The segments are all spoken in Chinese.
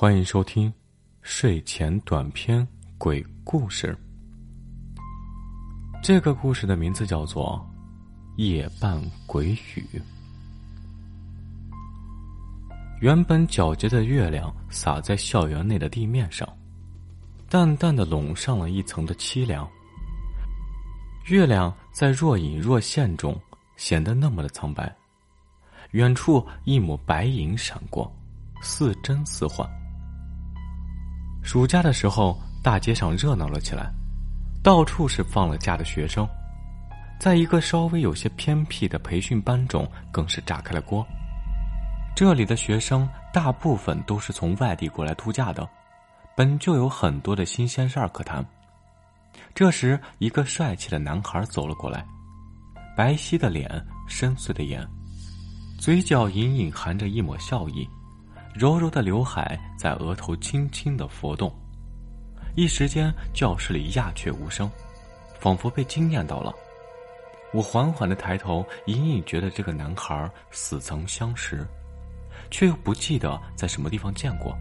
欢迎收听睡前短篇鬼故事。这个故事的名字叫做《夜半鬼雨》。原本皎洁的月亮洒在校园内的地面上，淡淡的笼上了一层的凄凉。月亮在若隐若现中显得那么的苍白，远处一抹白影闪过，似真似幻。暑假的时候，大街上热闹了起来，到处是放了假的学生，在一个稍微有些偏僻的培训班中，更是炸开了锅。这里的学生大部分都是从外地过来度假的，本就有很多的新鲜事儿可谈。这时，一个帅气的男孩走了过来，白皙的脸，深邃的眼，嘴角隐隐含着一抹笑意。柔柔的刘海在额头轻轻的拂动，一时间教室里鸦雀无声，仿佛被惊艳到了。我缓缓的抬头，隐隐觉得这个男孩似曾相识，却又不记得在什么地方见过。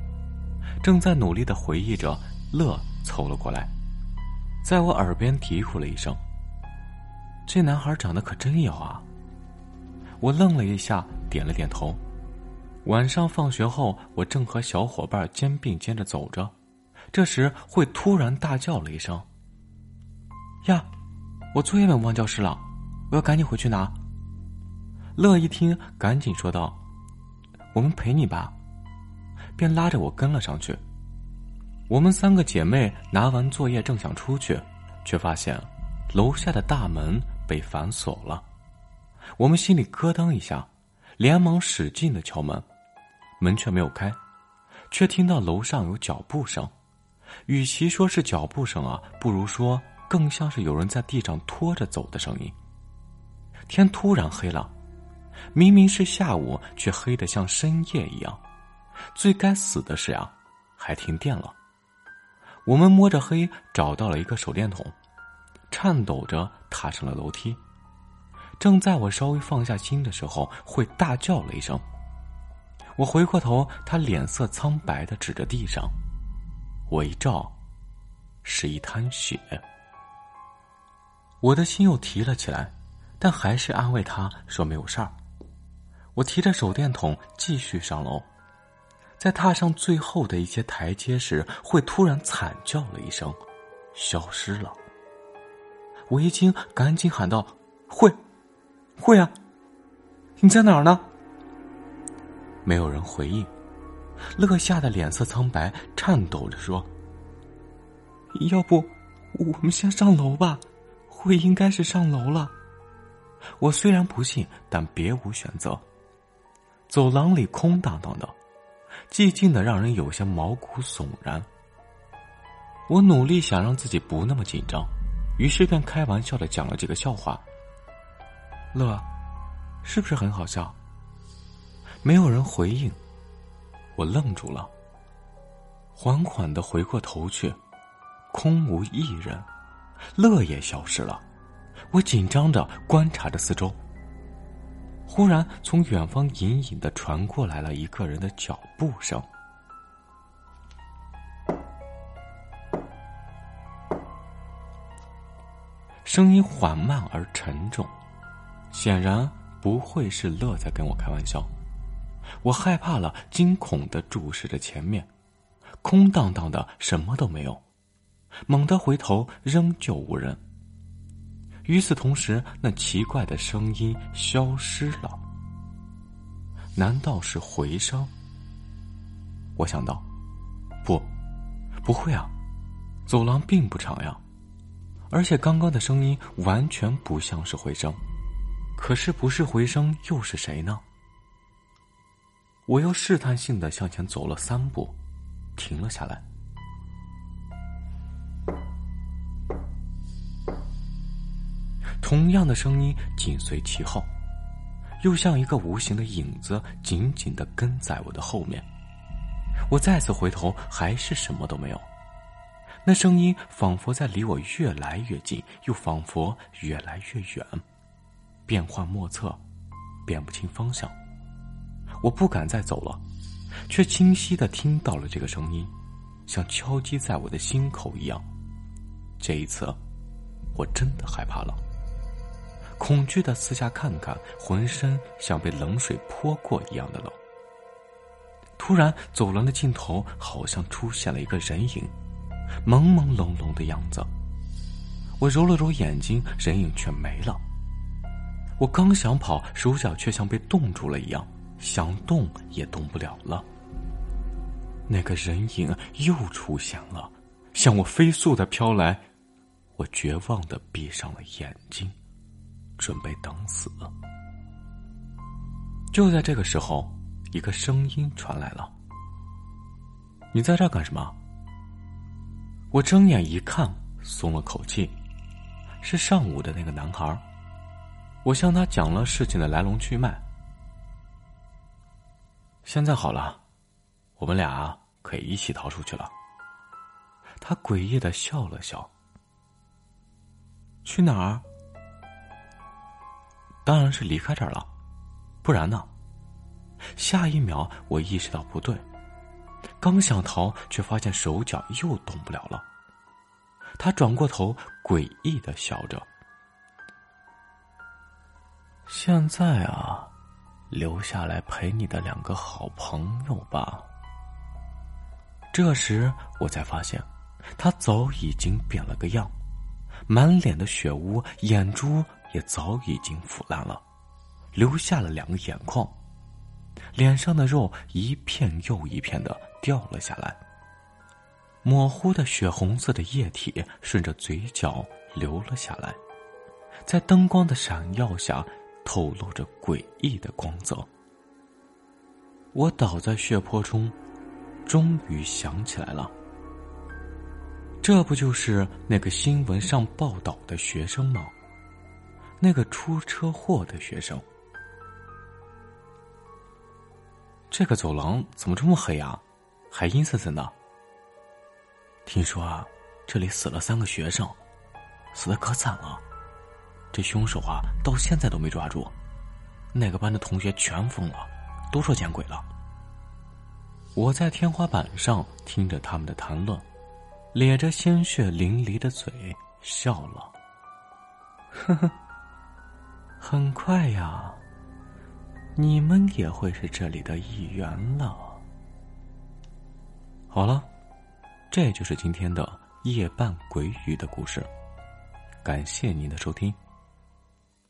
正在努力的回忆着，乐凑了过来，在我耳边嘀咕了一声：“这男孩长得可真有啊！”我愣了一下，点了点头。晚上放学后，我正和小伙伴肩并肩着走着，这时会突然大叫了一声：“呀，我作业本忘教室了，我要赶紧回去拿。”乐一听，赶紧说道：“我们陪你吧。”便拉着我跟了上去。我们三个姐妹拿完作业，正想出去，却发现楼下的大门被反锁了。我们心里咯噔一下。连忙使劲的敲门，门却没有开，却听到楼上有脚步声。与其说是脚步声啊，不如说更像是有人在地上拖着走的声音。天突然黑了，明明是下午，却黑得像深夜一样。最该死的是呀，还停电了。我们摸着黑找到了一个手电筒，颤抖着踏上了楼梯。正在我稍微放下心的时候，会大叫了一声。我回过头，他脸色苍白的指着地上，我一照，是一滩血。我的心又提了起来，但还是安慰他说没有事儿。我提着手电筒继续上楼，在踏上最后的一些台阶时，会突然惨叫了一声，消失了。我一惊，赶紧喊道：“会。”会啊，你在哪儿呢？没有人回应。乐吓得脸色苍白，颤抖着说：“要不，我们先上楼吧。会应该是上楼了。”我虽然不信，但别无选择。走廊里空荡荡的，寂静的让人有些毛骨悚然。我努力想让自己不那么紧张，于是便开玩笑的讲了几个笑话。乐，是不是很好笑？没有人回应，我愣住了。缓缓的回过头去，空无一人，乐也消失了。我紧张的观察着四周。忽然，从远方隐隐的传过来了一个人的脚步声，声音缓慢而沉重。显然不会是乐在跟我开玩笑，我害怕了，惊恐的注视着前面，空荡荡的，什么都没有。猛地回头，仍旧无人。与此同时，那奇怪的声音消失了。难道是回声？我想到，不，不会啊，走廊并不长呀，而且刚刚的声音完全不像是回声。可是不是回声又是谁呢？我又试探性的向前走了三步，停了下来。同样的声音紧随其后，又像一个无形的影子紧紧的跟在我的后面。我再次回头，还是什么都没有。那声音仿佛在离我越来越近，又仿佛越来越远。变幻莫测，辨不清方向。我不敢再走了，却清晰的听到了这个声音，像敲击在我的心口一样。这一次，我真的害怕了，恐惧的四下看看，浑身像被冷水泼过一样的冷。突然，走廊的尽头好像出现了一个人影，朦朦胧胧的样子。我揉了揉眼睛，人影却没了。我刚想跑，手脚却像被冻住了一样，想动也动不了了。那个人影又出现了，向我飞速的飘来。我绝望的闭上了眼睛，准备等死。就在这个时候，一个声音传来了：“你在这干什么？”我睁眼一看，松了口气。是上午的那个男孩。我向他讲了事情的来龙去脉。现在好了，我们俩可以一起逃出去了。他诡异的笑了笑。去哪儿？当然是离开这儿了，不然呢？下一秒，我意识到不对，刚想逃，却发现手脚又动不了了。他转过头，诡异的笑着。现在啊，留下来陪你的两个好朋友吧。这时我才发现，他早已经变了个样，满脸的血污，眼珠也早已经腐烂了，留下了两个眼眶，脸上的肉一片又一片的掉了下来。模糊的血红色的液体顺着嘴角流了下来，在灯光的闪耀下，透露着诡异的光泽。我倒在血泊中，终于想起来了，这不就是那个新闻上报道的学生吗？那个出车祸的学生。这个走廊怎么这么黑啊？还阴森森的。听说啊，这里死了三个学生，死的可惨了。这凶手啊，到现在都没抓住。那个班的同学全疯了，都说见鬼了。我在天花板上听着他们的谈论，咧着鲜血淋漓的嘴笑了。呵呵，很快呀，你们也会是这里的一员了。好了。这就是今天的夜半鬼语的故事，感谢您的收听。